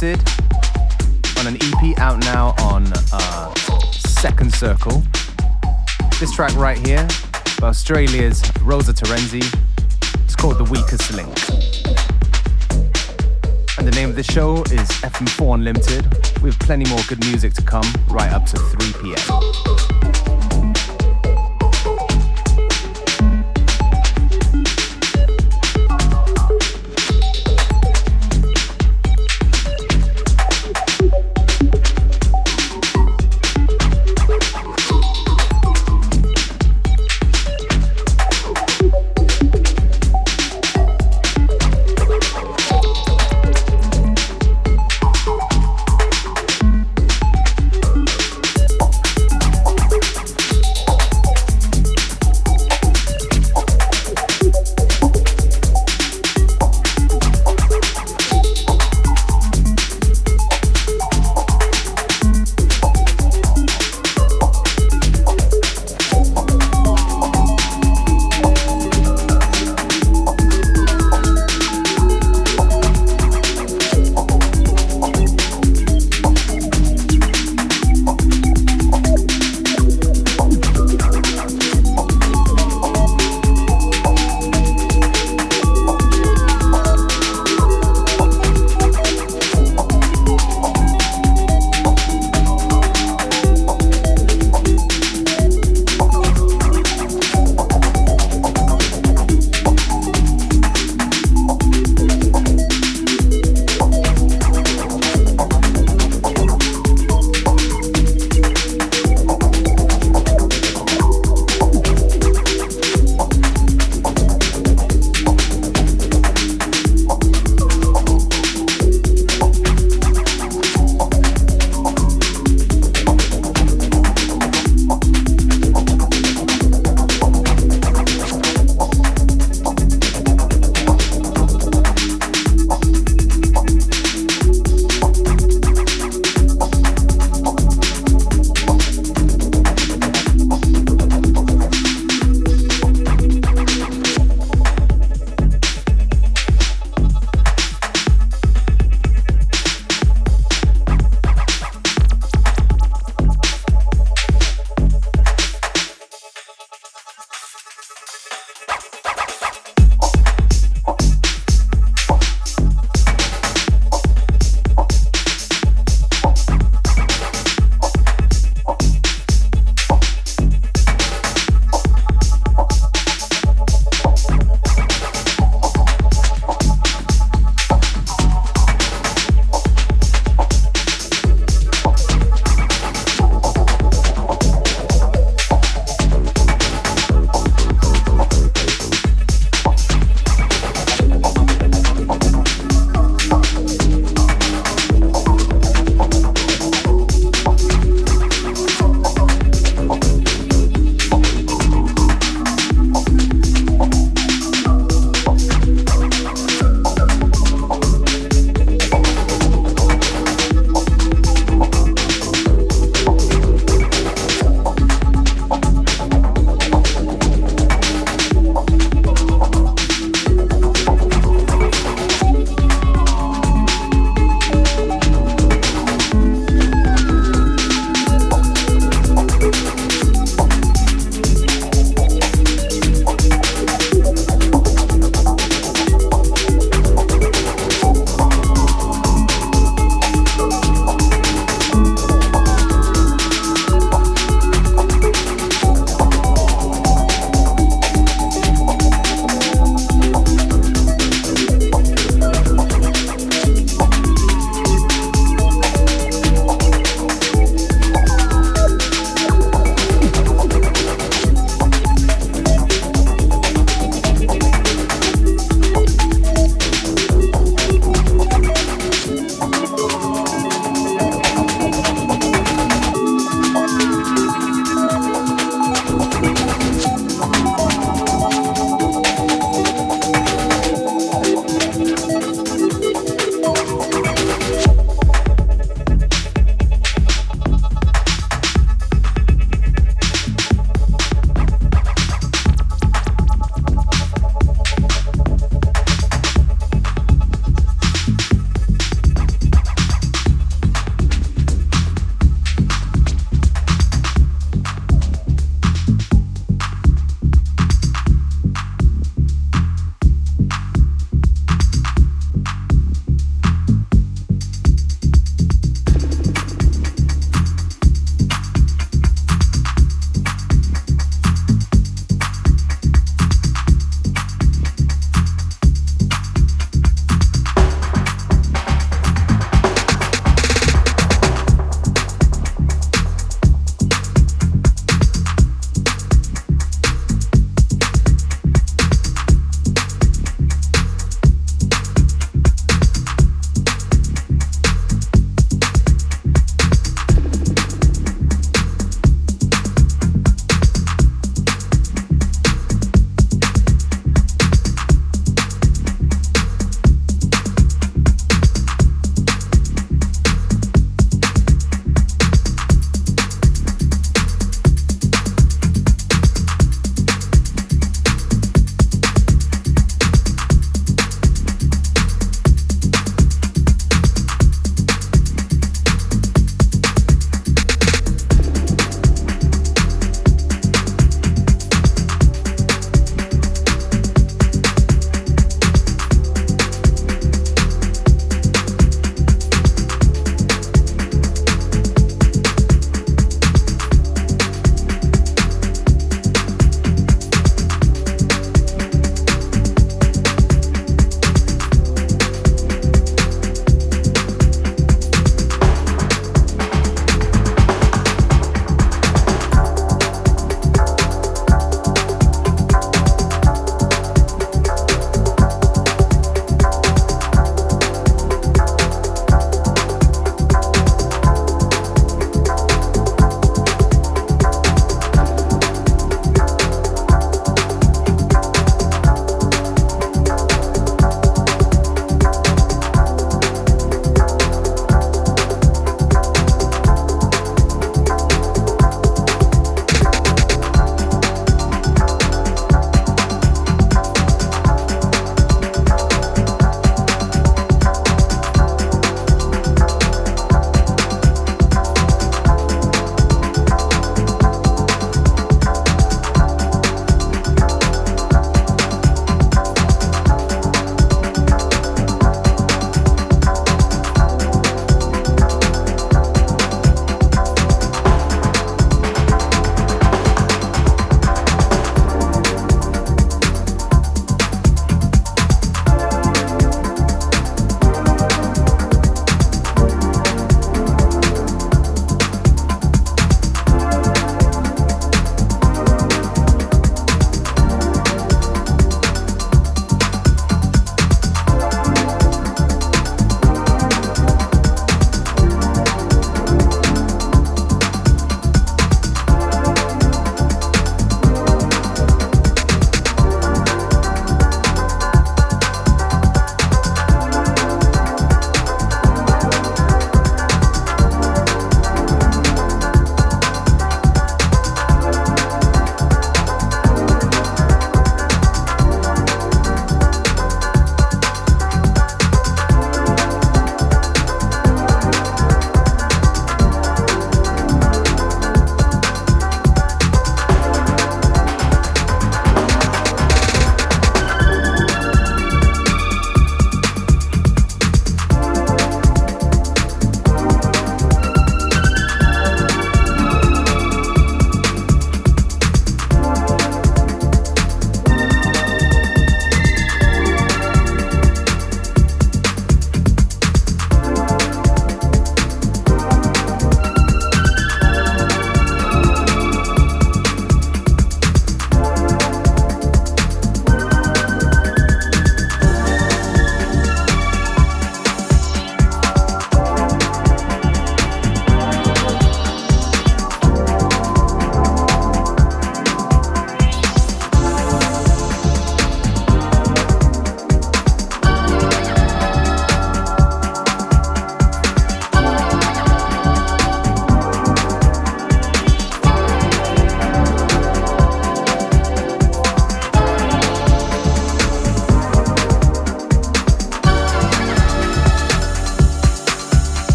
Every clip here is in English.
On an EP out now on uh, Second Circle. This track right here by Australia's Rosa Terenzi. It's called The Weakest Link. And the name of the show is FM4 Unlimited. We have plenty more good music to come right up to 3 p.m.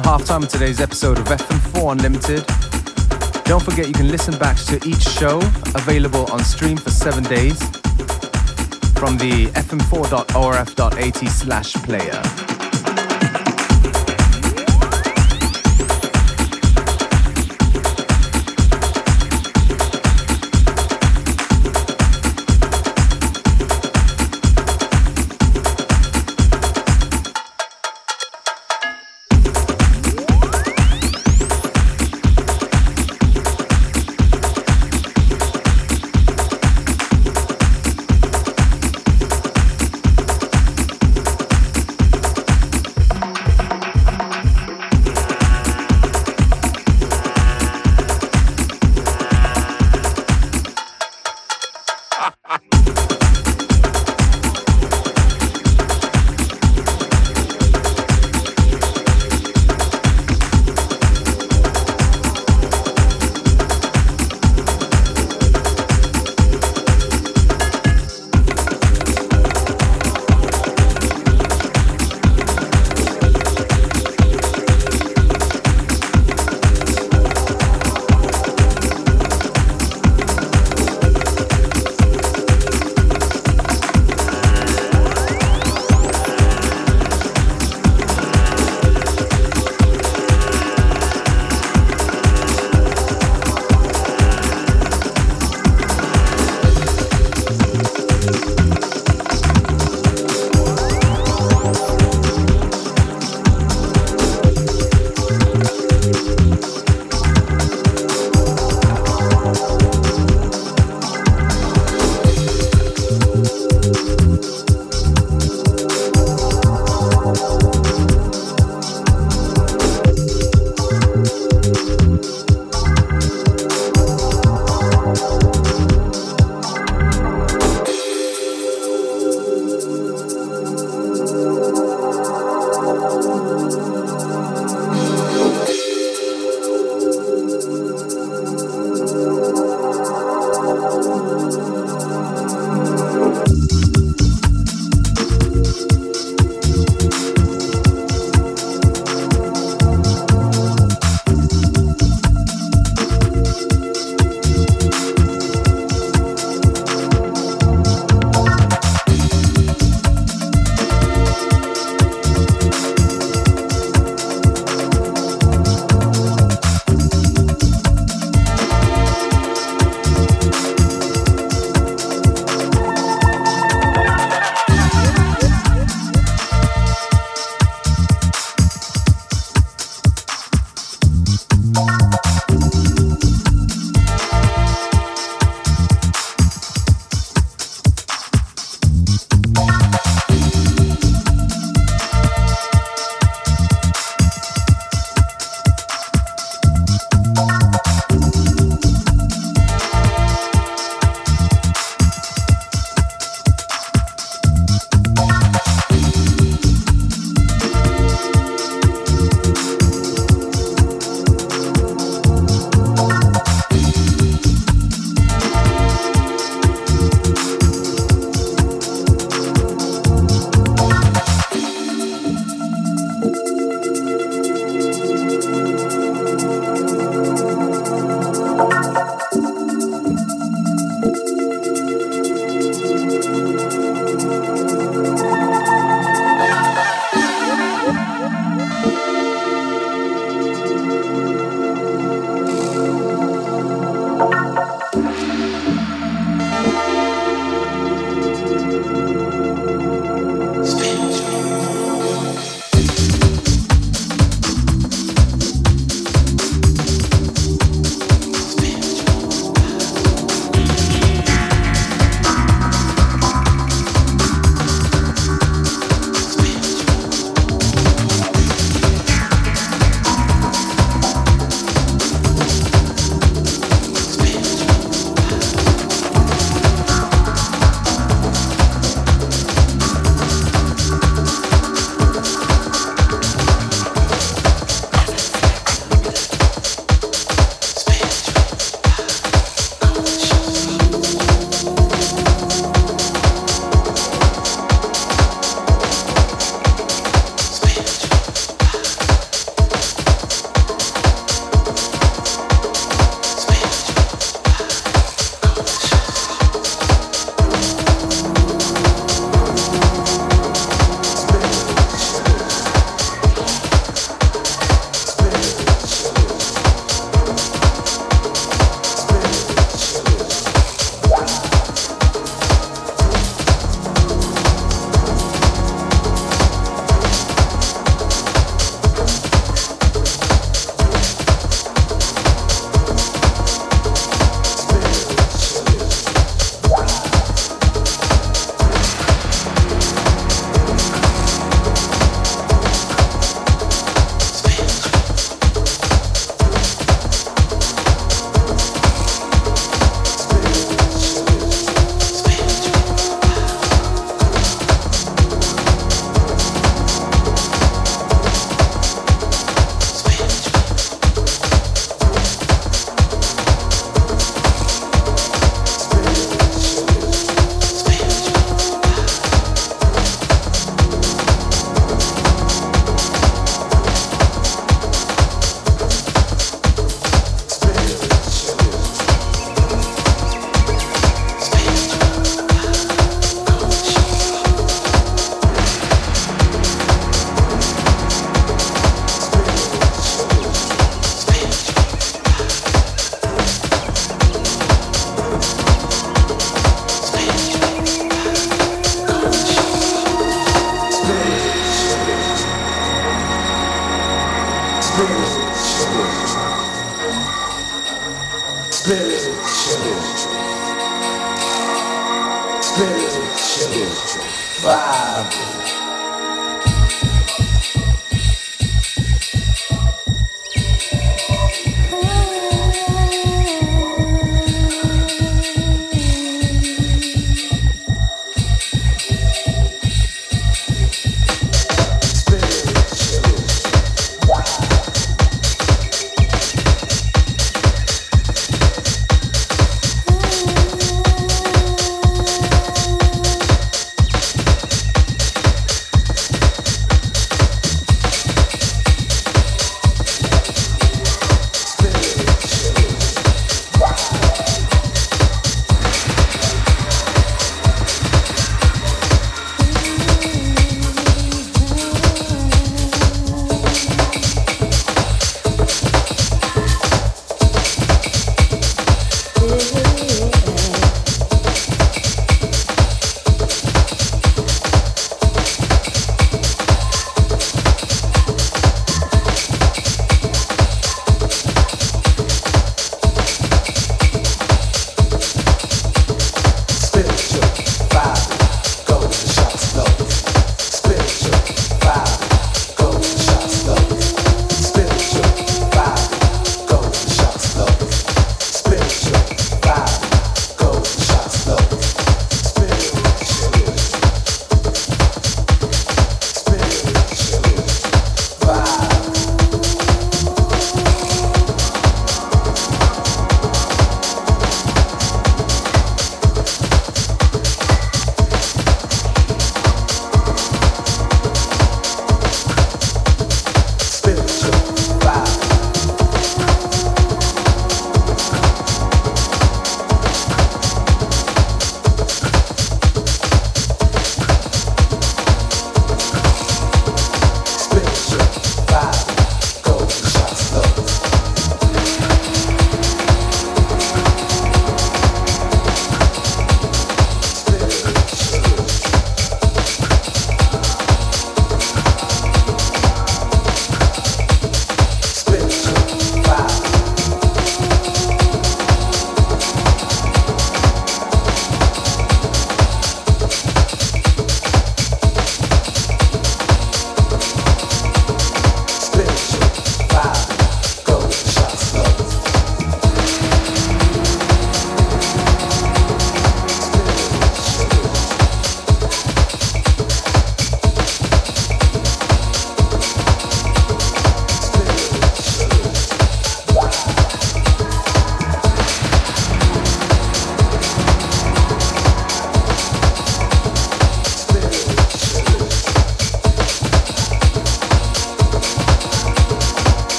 time of today's episode of FM4 Unlimited. Don't forget you can listen back to each show available on stream for seven days from the fm4.orf.at slash player.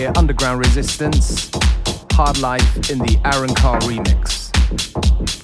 Here, Underground Resistance, Hard Life in the Aaron Carr remix.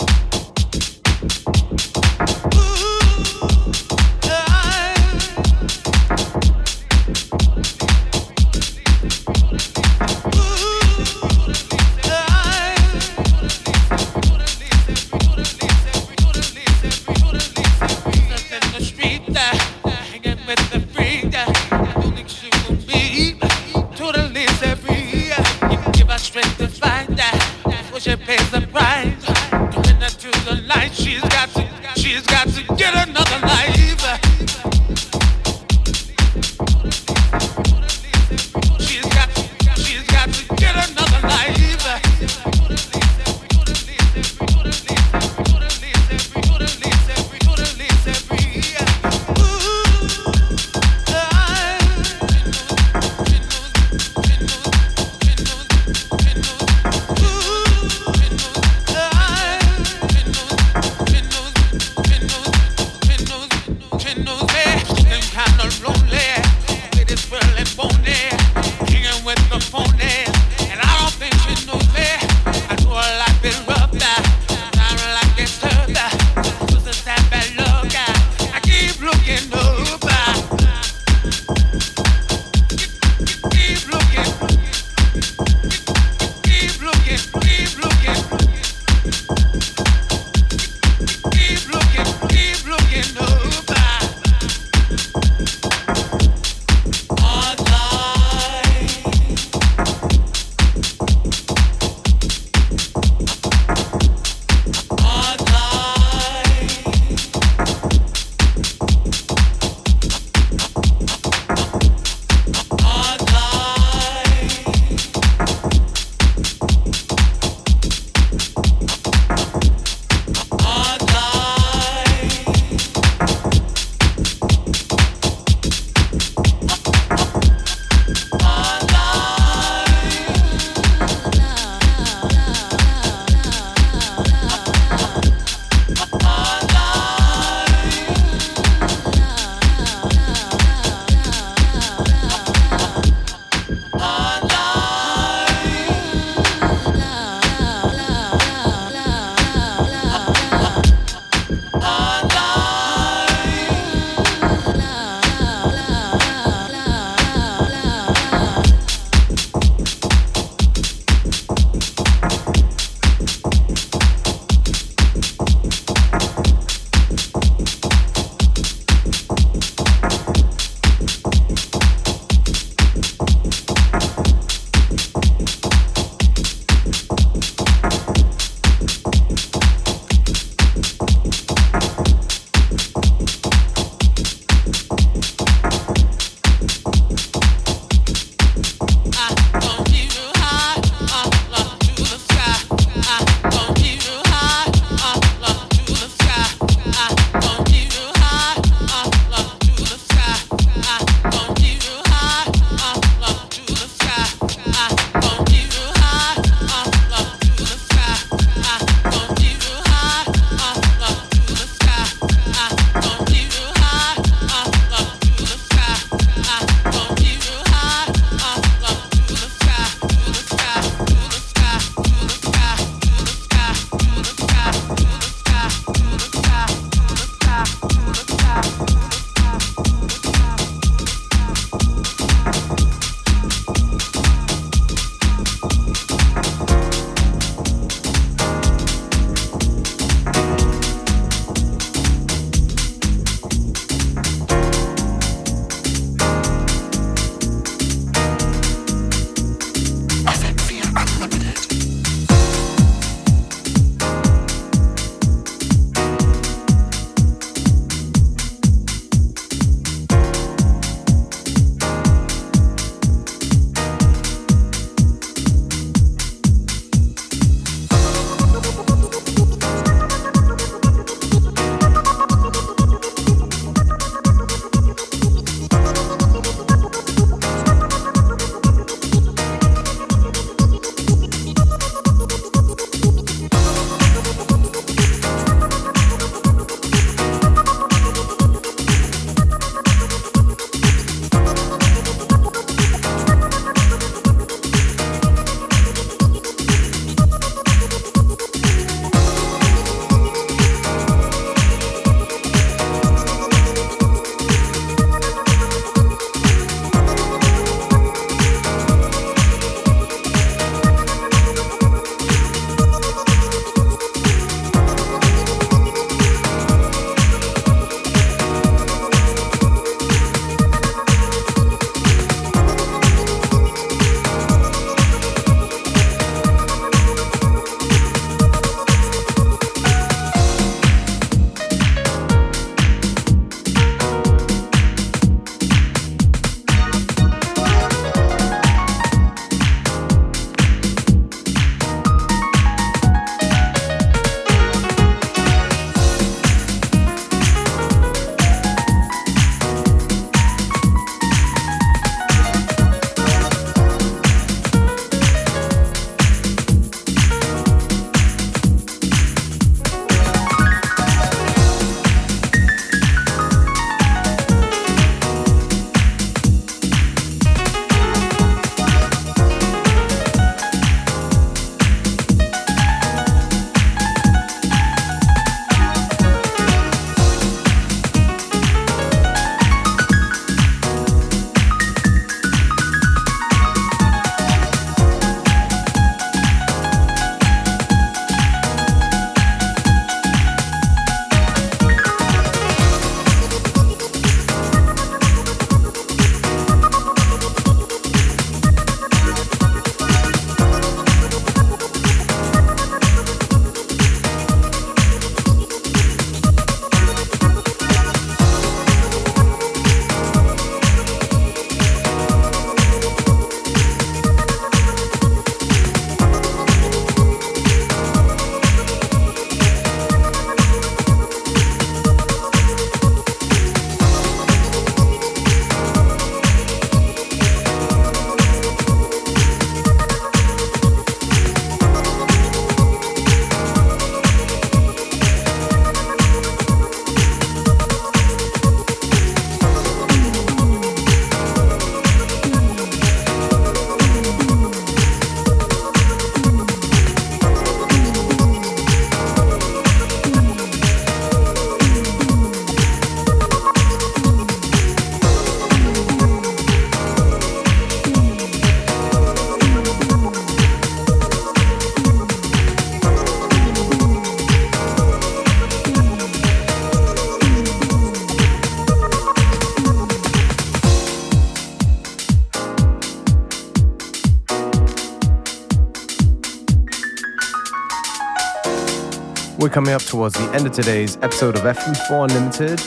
Coming up towards the end of today's episode of FM4 Unlimited.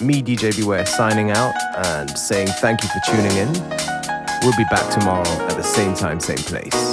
Me, DJ Beware, signing out and saying thank you for tuning in. We'll be back tomorrow at the same time, same place.